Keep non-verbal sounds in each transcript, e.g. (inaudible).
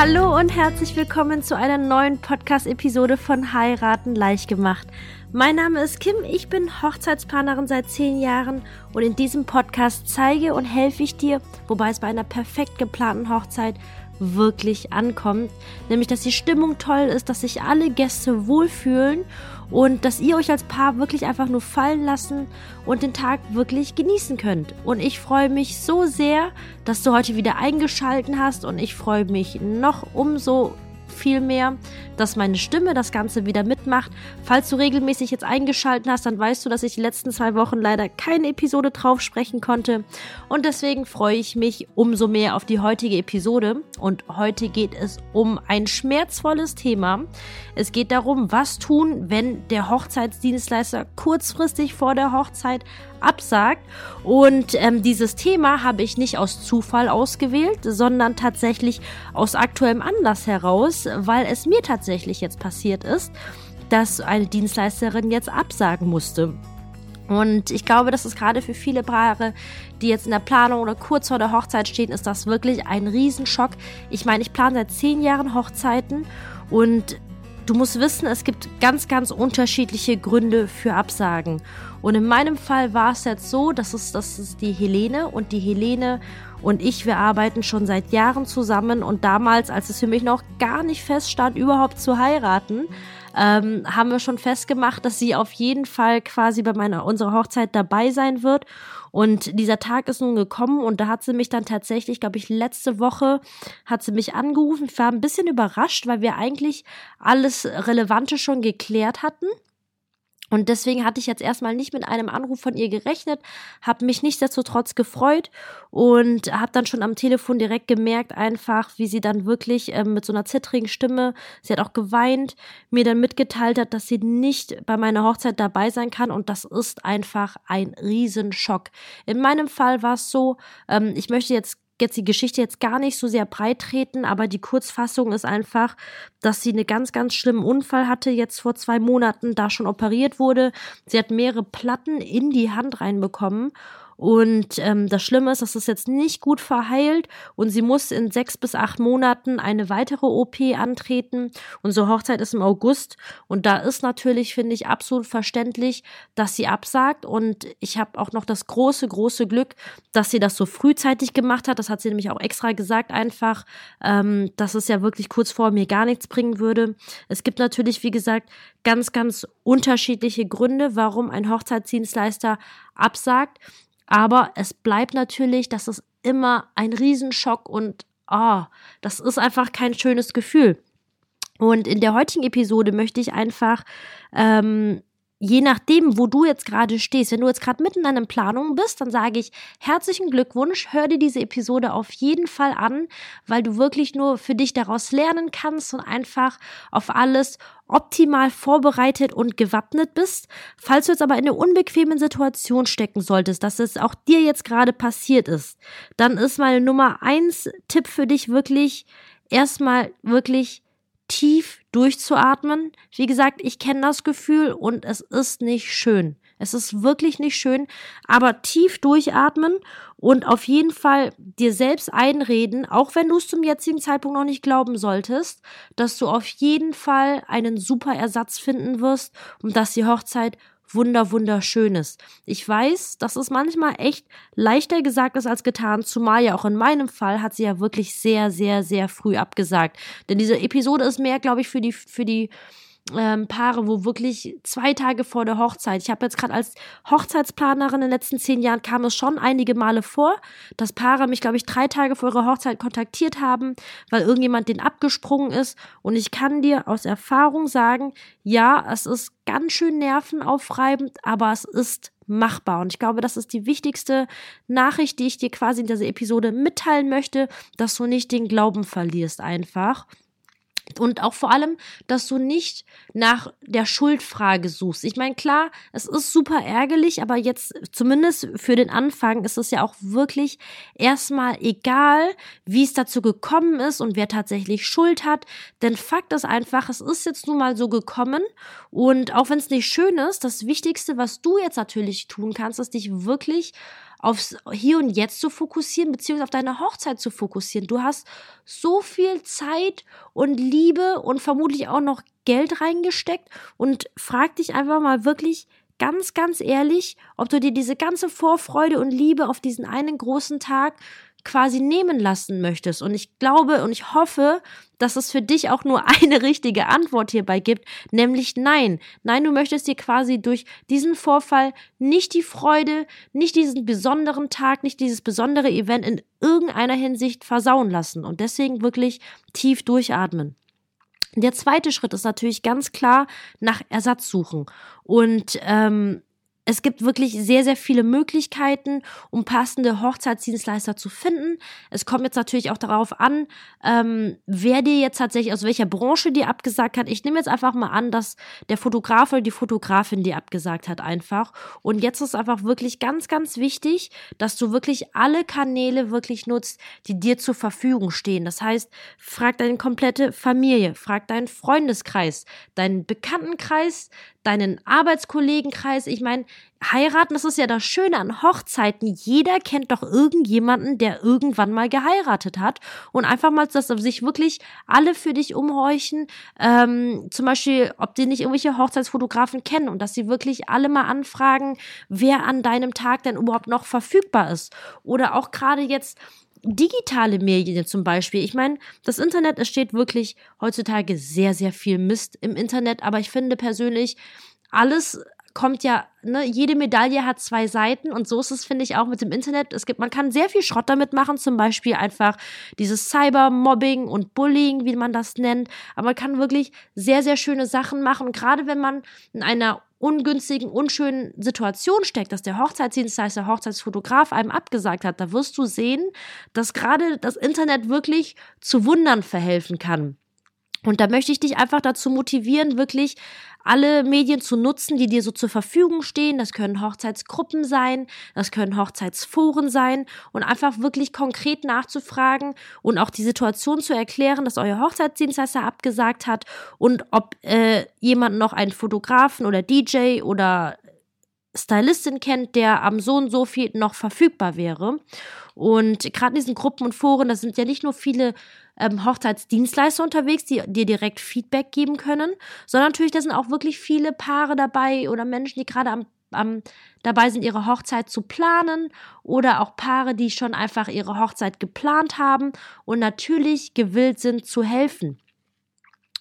Hallo und herzlich willkommen zu einer neuen Podcast-Episode von Heiraten leicht gemacht. Mein Name ist Kim, ich bin Hochzeitsplanerin seit zehn Jahren und in diesem Podcast zeige und helfe ich dir, wobei es bei einer perfekt geplanten Hochzeit wirklich ankommt. Nämlich, dass die Stimmung toll ist, dass sich alle Gäste wohlfühlen und dass ihr euch als Paar wirklich einfach nur fallen lassen und den Tag wirklich genießen könnt. Und ich freue mich so sehr, dass du heute wieder eingeschalten hast und ich freue mich noch umso viel mehr, dass meine Stimme das Ganze wieder mitmacht. Falls du regelmäßig jetzt eingeschalten hast, dann weißt du, dass ich die letzten zwei Wochen leider keine Episode drauf sprechen konnte. Und deswegen freue ich mich umso mehr auf die heutige Episode. Und heute geht es um ein schmerzvolles Thema. Es geht darum, was tun, wenn der Hochzeitsdienstleister kurzfristig vor der Hochzeit absagt. Und ähm, dieses Thema habe ich nicht aus Zufall ausgewählt, sondern tatsächlich aus aktuellem Anlass heraus, weil es mir tatsächlich jetzt passiert ist, dass eine Dienstleisterin jetzt absagen musste. Und ich glaube, das ist gerade für viele Paare, die jetzt in der Planung oder kurz vor der Hochzeit stehen, ist das wirklich ein Riesenschock. Ich meine, ich plane seit zehn Jahren Hochzeiten und Du musst wissen, es gibt ganz, ganz unterschiedliche Gründe für Absagen. Und in meinem Fall war es jetzt so, dass es, das ist die Helene und die Helene und ich, wir arbeiten schon seit Jahren zusammen und damals, als es für mich noch gar nicht feststand, überhaupt zu heiraten, ähm, haben wir schon festgemacht, dass sie auf jeden Fall quasi bei meiner unserer Hochzeit dabei sein wird. Und dieser Tag ist nun gekommen und da hat sie mich dann tatsächlich, glaube ich, letzte Woche hat sie mich angerufen. Ich war ein bisschen überrascht, weil wir eigentlich alles Relevante schon geklärt hatten. Und deswegen hatte ich jetzt erstmal nicht mit einem Anruf von ihr gerechnet, habe mich nichtsdestotrotz gefreut und habe dann schon am Telefon direkt gemerkt, einfach, wie sie dann wirklich ähm, mit so einer zittrigen Stimme, sie hat auch geweint, mir dann mitgeteilt hat, dass sie nicht bei meiner Hochzeit dabei sein kann und das ist einfach ein Riesenschock. In meinem Fall war es so, ähm, ich möchte jetzt jetzt die Geschichte jetzt gar nicht so sehr breit treten, aber die Kurzfassung ist einfach, dass sie einen ganz, ganz schlimmen Unfall hatte, jetzt vor zwei Monaten, da schon operiert wurde. Sie hat mehrere Platten in die Hand reinbekommen und ähm, das Schlimme ist, dass es jetzt nicht gut verheilt und sie muss in sechs bis acht Monaten eine weitere OP antreten. Unsere Hochzeit ist im August und da ist natürlich, finde ich, absolut verständlich, dass sie absagt. Und ich habe auch noch das große, große Glück, dass sie das so frühzeitig gemacht hat. Das hat sie nämlich auch extra gesagt, einfach, ähm, dass es ja wirklich kurz vor mir gar nichts bringen würde. Es gibt natürlich, wie gesagt, ganz, ganz unterschiedliche Gründe, warum ein Hochzeitsdienstleister absagt. Aber es bleibt natürlich, das ist immer ein Riesenschock und oh, das ist einfach kein schönes Gefühl. Und in der heutigen Episode möchte ich einfach ähm, je nachdem, wo du jetzt gerade stehst, wenn du jetzt gerade mitten in deinen Planungen bist, dann sage ich herzlichen Glückwunsch, hör dir diese Episode auf jeden Fall an, weil du wirklich nur für dich daraus lernen kannst und einfach auf alles optimal vorbereitet und gewappnet bist. Falls du jetzt aber in einer unbequemen Situation stecken solltest, dass es auch dir jetzt gerade passiert ist, dann ist meine Nummer eins Tipp für dich wirklich erstmal wirklich tief durchzuatmen. Wie gesagt, ich kenne das Gefühl und es ist nicht schön. Es ist wirklich nicht schön, aber tief durchatmen und auf jeden Fall dir selbst einreden, auch wenn du es zum jetzigen Zeitpunkt noch nicht glauben solltest, dass du auf jeden Fall einen super Ersatz finden wirst und dass die Hochzeit wunder wunderschönes. Ich weiß, dass es manchmal echt leichter gesagt ist als getan, zumal ja auch in meinem Fall hat sie ja wirklich sehr, sehr, sehr früh abgesagt. Denn diese Episode ist mehr, glaube ich, für die, für die ähm, Paare, wo wirklich zwei Tage vor der Hochzeit, ich habe jetzt gerade als Hochzeitsplanerin in den letzten zehn Jahren kam es schon einige Male vor, dass Paare mich, glaube ich, drei Tage vor ihrer Hochzeit kontaktiert haben, weil irgendjemand den abgesprungen ist. Und ich kann dir aus Erfahrung sagen, ja, es ist ganz schön nervenaufreibend, aber es ist machbar. Und ich glaube, das ist die wichtigste Nachricht, die ich dir quasi in dieser Episode mitteilen möchte, dass du nicht den Glauben verlierst einfach. Und auch vor allem, dass du nicht nach der Schuldfrage suchst. Ich meine, klar, es ist super ärgerlich, aber jetzt zumindest für den Anfang ist es ja auch wirklich erstmal egal, wie es dazu gekommen ist und wer tatsächlich Schuld hat. Denn Fakt ist einfach, es ist jetzt nun mal so gekommen. Und auch wenn es nicht schön ist, das Wichtigste, was du jetzt natürlich tun kannst, ist dich wirklich aufs Hier und Jetzt zu fokussieren, beziehungsweise auf deine Hochzeit zu fokussieren. Du hast so viel Zeit und Liebe und vermutlich auch noch Geld reingesteckt und frag dich einfach mal wirklich ganz, ganz ehrlich, ob du dir diese ganze Vorfreude und Liebe auf diesen einen großen Tag quasi nehmen lassen möchtest. Und ich glaube und ich hoffe, dass es für dich auch nur (laughs) eine richtige Antwort hierbei gibt, nämlich nein. Nein, du möchtest dir quasi durch diesen Vorfall nicht die Freude, nicht diesen besonderen Tag, nicht dieses besondere Event in irgendeiner Hinsicht versauen lassen und deswegen wirklich tief durchatmen. Der zweite Schritt ist natürlich ganz klar nach Ersatz suchen. Und ähm, es gibt wirklich sehr, sehr viele Möglichkeiten, um passende Hochzeitsdienstleister zu finden. Es kommt jetzt natürlich auch darauf an, ähm, wer dir jetzt tatsächlich, aus welcher Branche dir abgesagt hat. Ich nehme jetzt einfach mal an, dass der Fotograf oder die Fotografin dir abgesagt hat einfach. Und jetzt ist einfach wirklich ganz, ganz wichtig, dass du wirklich alle Kanäle wirklich nutzt, die dir zur Verfügung stehen. Das heißt, frag deine komplette Familie, frag deinen Freundeskreis, deinen Bekanntenkreis, deinen Arbeitskollegenkreis. Ich meine, heiraten, das ist ja das Schöne an Hochzeiten. Jeder kennt doch irgendjemanden, der irgendwann mal geheiratet hat. Und einfach mal, dass sich wirklich alle für dich umhorchen. Ähm, zum Beispiel, ob die nicht irgendwelche Hochzeitsfotografen kennen und dass sie wirklich alle mal anfragen, wer an deinem Tag denn überhaupt noch verfügbar ist. Oder auch gerade jetzt digitale Medien zum Beispiel. Ich meine, das Internet, es steht wirklich heutzutage sehr, sehr viel Mist im Internet, aber ich finde persönlich, alles kommt ja, ne, jede Medaille hat zwei Seiten und so ist es, finde ich, auch mit dem Internet. Es gibt, man kann sehr viel Schrott damit machen, zum Beispiel einfach dieses Cybermobbing und Bullying, wie man das nennt. Aber man kann wirklich sehr, sehr schöne Sachen machen. Gerade wenn man in einer ungünstigen, unschönen Situation steckt, dass der Hochzeitsdienstleister, Hochzeitsfotograf einem abgesagt hat, da wirst du sehen, dass gerade das Internet wirklich zu Wundern verhelfen kann. Und da möchte ich dich einfach dazu motivieren, wirklich alle Medien zu nutzen, die dir so zur Verfügung stehen. Das können Hochzeitsgruppen sein, das können Hochzeitsforen sein und einfach wirklich konkret nachzufragen und auch die Situation zu erklären, dass euer Hochzeitsdienstleister abgesagt hat und ob äh, jemand noch einen Fotografen oder DJ oder Stylistin kennt, der am so und so viel noch verfügbar wäre. Und gerade in diesen Gruppen und Foren, da sind ja nicht nur viele ähm, Hochzeitsdienstleister unterwegs, die dir direkt Feedback geben können, sondern natürlich, da sind auch wirklich viele Paare dabei oder Menschen, die gerade am am, dabei sind, ihre Hochzeit zu planen oder auch Paare, die schon einfach ihre Hochzeit geplant haben und natürlich gewillt sind zu helfen.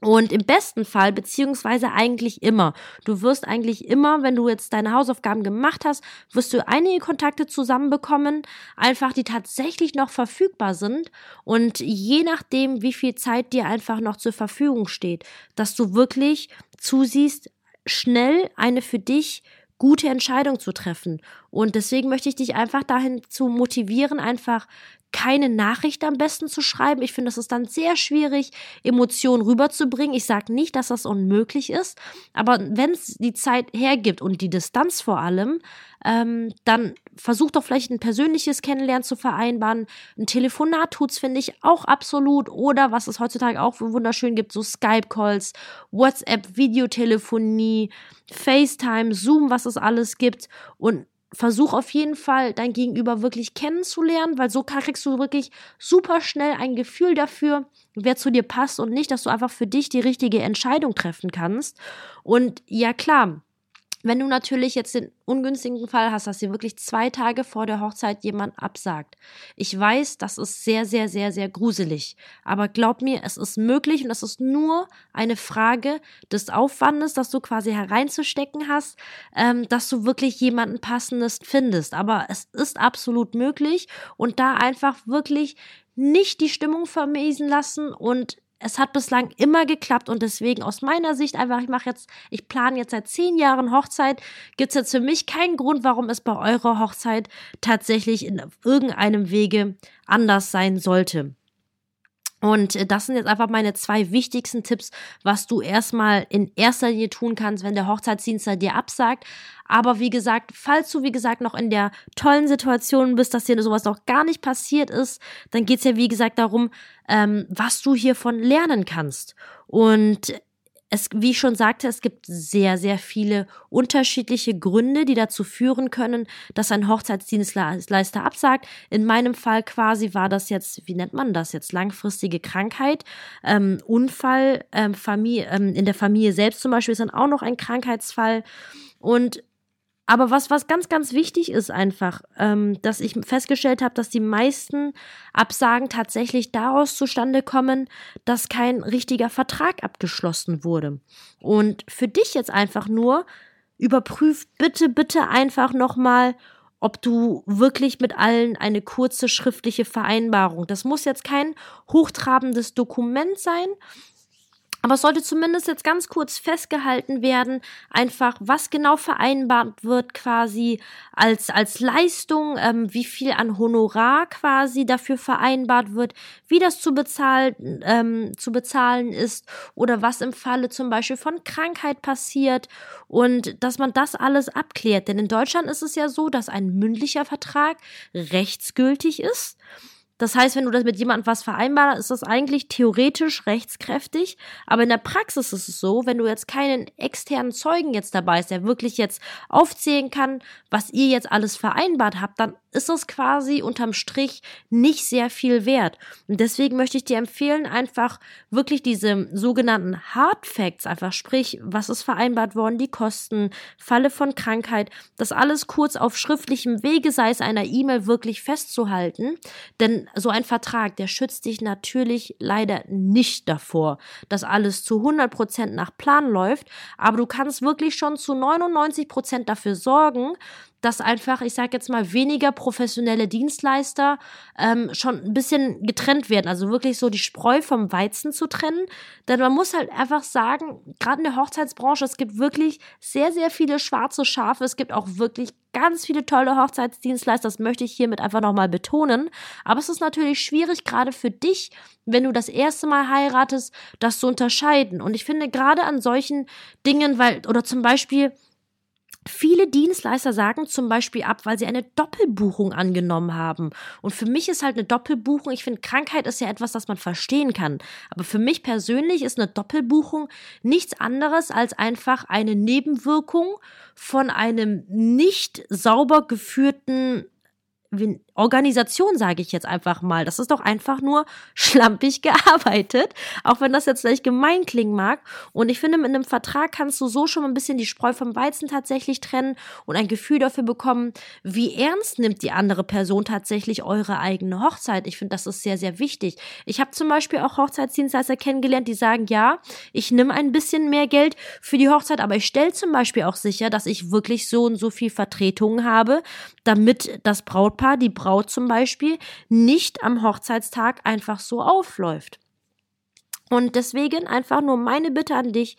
Und im besten Fall, beziehungsweise eigentlich immer, du wirst eigentlich immer, wenn du jetzt deine Hausaufgaben gemacht hast, wirst du einige Kontakte zusammenbekommen, einfach die tatsächlich noch verfügbar sind und je nachdem, wie viel Zeit dir einfach noch zur Verfügung steht, dass du wirklich zusiehst, schnell eine für dich gute Entscheidung zu treffen. Und deswegen möchte ich dich einfach dahin zu motivieren, einfach keine Nachricht am besten zu schreiben. Ich finde, es ist dann sehr schwierig, Emotionen rüberzubringen. Ich sage nicht, dass das unmöglich ist, aber wenn es die Zeit hergibt und die Distanz vor allem, ähm, dann versucht doch vielleicht ein persönliches Kennenlernen zu vereinbaren. Ein Telefonat tut's, finde ich, auch absolut. Oder was es heutzutage auch wunderschön gibt, so Skype-Calls, WhatsApp, Videotelefonie, FaceTime, Zoom, was es alles gibt. Und versuch auf jeden Fall dein Gegenüber wirklich kennenzulernen, weil so kriegst du wirklich super schnell ein Gefühl dafür, wer zu dir passt und nicht, dass du einfach für dich die richtige Entscheidung treffen kannst. Und ja klar, wenn du natürlich jetzt den ungünstigen Fall hast, dass dir wirklich zwei Tage vor der Hochzeit jemand absagt. Ich weiß, das ist sehr, sehr, sehr, sehr gruselig. Aber glaub mir, es ist möglich und es ist nur eine Frage des Aufwandes, dass du quasi hereinzustecken hast, ähm, dass du wirklich jemanden passendes findest. Aber es ist absolut möglich und da einfach wirklich nicht die Stimmung vermiesen lassen und es hat bislang immer geklappt und deswegen aus meiner Sicht einfach, ich mache jetzt, ich plane jetzt seit zehn Jahren Hochzeit, gibt es jetzt für mich keinen Grund, warum es bei eurer Hochzeit tatsächlich in irgendeinem Wege anders sein sollte. Und äh, das sind jetzt einfach meine zwei wichtigsten Tipps, was du erstmal in erster Linie tun kannst, wenn der Hochzeitsdienstler dir absagt. Aber wie gesagt, falls du, wie gesagt, noch in der tollen Situation bist, dass dir sowas noch gar nicht passiert ist, dann geht's ja, wie gesagt, darum, ähm, was du hiervon lernen kannst. Und es, wie ich schon sagte, es gibt sehr, sehr viele unterschiedliche Gründe, die dazu führen können, dass ein Hochzeitsdienstleister absagt. In meinem Fall quasi war das jetzt, wie nennt man das jetzt, langfristige Krankheit, ähm, Unfall, ähm, Familie, ähm, in der Familie selbst zum Beispiel ist dann auch noch ein Krankheitsfall. Und aber was, was ganz, ganz wichtig ist einfach, ähm, dass ich festgestellt habe, dass die meisten Absagen tatsächlich daraus zustande kommen, dass kein richtiger Vertrag abgeschlossen wurde. Und für dich jetzt einfach nur, überprüf bitte, bitte einfach nochmal, ob du wirklich mit allen eine kurze schriftliche Vereinbarung. Das muss jetzt kein hochtrabendes Dokument sein, aber es sollte zumindest jetzt ganz kurz festgehalten werden, einfach was genau vereinbart wird quasi als, als Leistung, ähm, wie viel an Honorar quasi dafür vereinbart wird, wie das zu bezahlen, ähm, zu bezahlen ist oder was im Falle zum Beispiel von Krankheit passiert und dass man das alles abklärt. Denn in Deutschland ist es ja so, dass ein mündlicher Vertrag rechtsgültig ist. Das heißt, wenn du das mit jemandem was vereinbart, ist das eigentlich theoretisch rechtskräftig. Aber in der Praxis ist es so, wenn du jetzt keinen externen Zeugen jetzt dabei ist, der wirklich jetzt aufzählen kann, was ihr jetzt alles vereinbart habt, dann ist es quasi unterm Strich nicht sehr viel wert. Und deswegen möchte ich dir empfehlen, einfach wirklich diese sogenannten Hard Facts, einfach sprich, was ist vereinbart worden, die Kosten, Falle von Krankheit, das alles kurz auf schriftlichem Wege, sei es einer E-Mail, wirklich festzuhalten. Denn so ein Vertrag, der schützt dich natürlich leider nicht davor, dass alles zu 100 Prozent nach Plan läuft. Aber du kannst wirklich schon zu 99 Prozent dafür sorgen, dass einfach, ich sage jetzt mal, weniger professionelle Dienstleister ähm, schon ein bisschen getrennt werden. Also wirklich so die Spreu vom Weizen zu trennen. Denn man muss halt einfach sagen, gerade in der Hochzeitsbranche, es gibt wirklich sehr, sehr viele schwarze Schafe. Es gibt auch wirklich ganz viele tolle Hochzeitsdienstleister. Das möchte ich hiermit einfach nochmal betonen. Aber es ist natürlich schwierig, gerade für dich, wenn du das erste Mal heiratest, das zu unterscheiden. Und ich finde gerade an solchen Dingen, weil, oder zum Beispiel, Viele Dienstleister sagen zum Beispiel ab, weil sie eine Doppelbuchung angenommen haben. Und für mich ist halt eine Doppelbuchung, ich finde, Krankheit ist ja etwas, das man verstehen kann. Aber für mich persönlich ist eine Doppelbuchung nichts anderes als einfach eine Nebenwirkung von einem nicht sauber geführten Organisation, sage ich jetzt einfach mal. Das ist doch einfach nur (laughs) schlampig gearbeitet, auch wenn das jetzt vielleicht gemein klingen mag. Und ich finde, mit einem Vertrag kannst du so schon ein bisschen die Spreu vom Weizen tatsächlich trennen und ein Gefühl dafür bekommen, wie ernst nimmt die andere Person tatsächlich eure eigene Hochzeit. Ich finde, das ist sehr, sehr wichtig. Ich habe zum Beispiel auch Hochzeitsdienstleister kennengelernt, die sagen, ja, ich nehme ein bisschen mehr Geld für die Hochzeit, aber ich stelle zum Beispiel auch sicher, dass ich wirklich so und so viel Vertretungen habe, damit das Brautpaar, die Braut zum Beispiel, nicht am Hochzeitstag einfach so aufläuft. Und deswegen einfach nur meine Bitte an dich,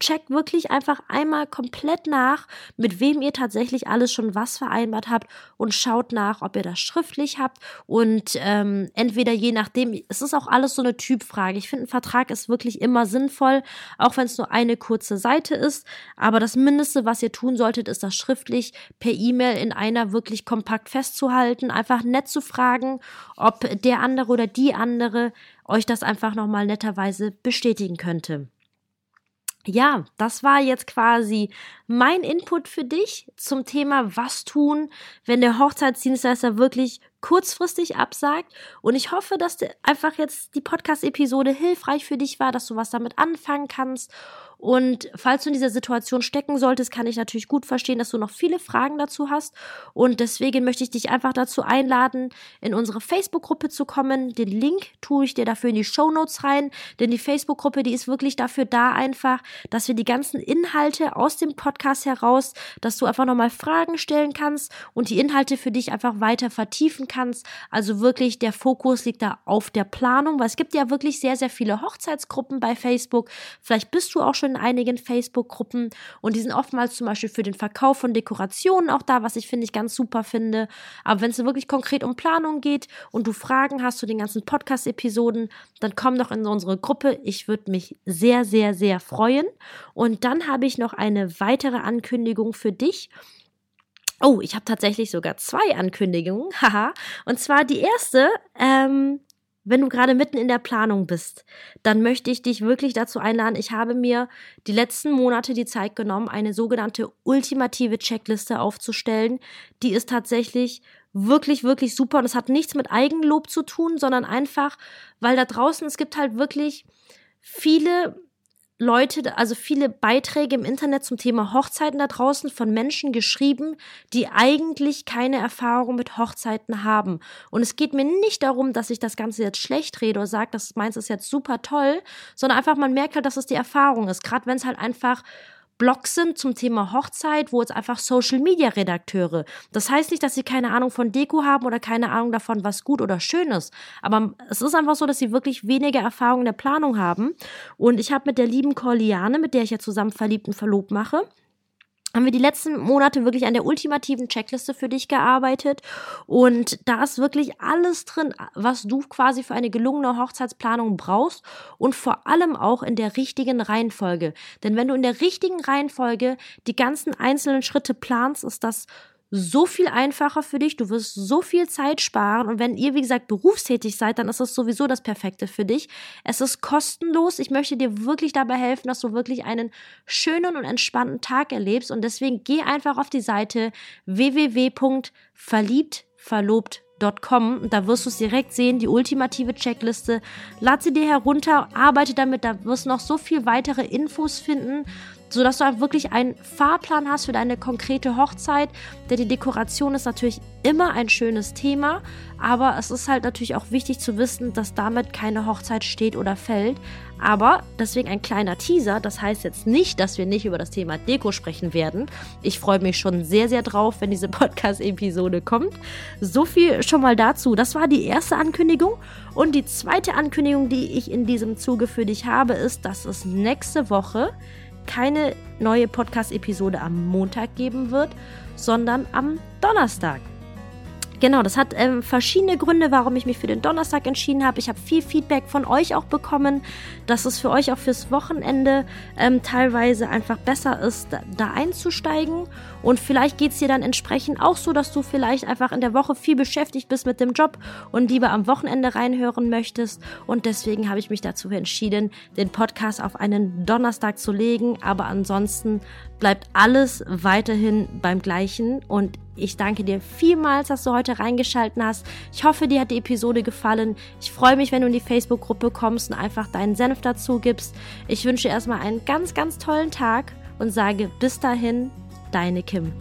check wirklich einfach einmal komplett nach, mit wem ihr tatsächlich alles schon was vereinbart habt und schaut nach, ob ihr das schriftlich habt und ähm, entweder je nachdem, es ist auch alles so eine Typfrage. Ich finde, ein Vertrag ist wirklich immer sinnvoll, auch wenn es nur eine kurze Seite ist, aber das Mindeste, was ihr tun solltet, ist das schriftlich per E-Mail in einer wirklich kompakt festzuhalten, einfach nett zu fragen, ob der andere oder die andere euch das einfach nochmal netterweise bestätigen könnte. Ja, das war jetzt quasi mein Input für dich zum Thema Was tun, wenn der Hochzeitsdienstleister wirklich kurzfristig absagt. Und ich hoffe, dass einfach jetzt die Podcast-Episode hilfreich für dich war, dass du was damit anfangen kannst und falls du in dieser Situation stecken solltest, kann ich natürlich gut verstehen, dass du noch viele Fragen dazu hast. Und deswegen möchte ich dich einfach dazu einladen, in unsere Facebook-Gruppe zu kommen. Den Link tue ich dir dafür in die Show Notes rein, denn die Facebook-Gruppe, die ist wirklich dafür da einfach, dass wir die ganzen Inhalte aus dem Podcast heraus, dass du einfach nochmal Fragen stellen kannst und die Inhalte für dich einfach weiter vertiefen kannst. Also wirklich der Fokus liegt da auf der Planung, weil es gibt ja wirklich sehr, sehr viele Hochzeitsgruppen bei Facebook. Vielleicht bist du auch schon in einigen Facebook-Gruppen und die sind oftmals zum Beispiel für den Verkauf von Dekorationen auch da, was ich finde ich ganz super finde. Aber wenn es wirklich konkret um Planung geht und du Fragen hast zu den ganzen Podcast-Episoden, dann komm doch in unsere Gruppe. Ich würde mich sehr, sehr, sehr freuen. Und dann habe ich noch eine weitere Ankündigung für dich. Oh, ich habe tatsächlich sogar zwei Ankündigungen. (laughs) Haha. Und zwar die erste, ähm, wenn du gerade mitten in der Planung bist, dann möchte ich dich wirklich dazu einladen. Ich habe mir die letzten Monate die Zeit genommen, eine sogenannte ultimative Checkliste aufzustellen. Die ist tatsächlich wirklich, wirklich super und es hat nichts mit Eigenlob zu tun, sondern einfach, weil da draußen, es gibt halt wirklich viele Leute, also viele Beiträge im Internet zum Thema Hochzeiten da draußen von Menschen geschrieben, die eigentlich keine Erfahrung mit Hochzeiten haben. Und es geht mir nicht darum, dass ich das Ganze jetzt schlecht rede oder sage, das meins ist jetzt super toll, sondern einfach man merkt halt, dass es die Erfahrung ist. Gerade wenn es halt einfach Blogs sind zum Thema Hochzeit, wo jetzt einfach Social Media Redakteure. Das heißt nicht, dass sie keine Ahnung von Deko haben oder keine Ahnung davon, was gut oder schön ist. Aber es ist einfach so, dass sie wirklich weniger Erfahrung in der Planung haben. Und ich habe mit der lieben Corliane, mit der ich ja zusammen verliebt und verlobt mache, haben wir die letzten Monate wirklich an der ultimativen Checkliste für dich gearbeitet. Und da ist wirklich alles drin, was du quasi für eine gelungene Hochzeitsplanung brauchst und vor allem auch in der richtigen Reihenfolge. Denn wenn du in der richtigen Reihenfolge die ganzen einzelnen Schritte planst, ist das so viel einfacher für dich, du wirst so viel Zeit sparen und wenn ihr, wie gesagt, berufstätig seid, dann ist das sowieso das Perfekte für dich. Es ist kostenlos. Ich möchte dir wirklich dabei helfen, dass du wirklich einen schönen und entspannten Tag erlebst und deswegen geh einfach auf die Seite www.verliebtverlobt.com und da wirst du es direkt sehen, die ultimative Checkliste. Lad sie dir herunter, arbeite damit, da wirst du noch so viel weitere Infos finden so dass du wirklich einen Fahrplan hast für deine konkrete Hochzeit. Denn die Dekoration ist natürlich immer ein schönes Thema, aber es ist halt natürlich auch wichtig zu wissen, dass damit keine Hochzeit steht oder fällt. Aber deswegen ein kleiner Teaser. Das heißt jetzt nicht, dass wir nicht über das Thema Deko sprechen werden. Ich freue mich schon sehr, sehr drauf, wenn diese (laughs) Podcast-Episode kommt. So viel schon mal dazu. Das war die erste Ankündigung. Und die zweite Ankündigung, die ich in diesem Zuge für dich habe, ist, dass es nächste Woche keine neue Podcast-Episode am Montag geben wird, sondern am Donnerstag. Genau, das hat ähm, verschiedene Gründe, warum ich mich für den Donnerstag entschieden habe. Ich habe viel Feedback von euch auch bekommen, dass es für euch auch fürs Wochenende ähm, teilweise einfach besser ist, da, da einzusteigen. Und vielleicht geht es dir dann entsprechend auch so, dass du vielleicht einfach in der Woche viel beschäftigt bist mit dem Job und lieber am Wochenende reinhören möchtest. Und deswegen habe ich mich dazu entschieden, den Podcast auf einen Donnerstag zu legen. Aber ansonsten bleibt alles weiterhin beim gleichen. Und ich danke dir vielmals, dass du heute reingeschalten hast. Ich hoffe, dir hat die Episode gefallen. Ich freue mich, wenn du in die Facebook-Gruppe kommst und einfach deinen Senf dazu gibst. Ich wünsche erstmal einen ganz, ganz tollen Tag und sage bis dahin, deine Kim.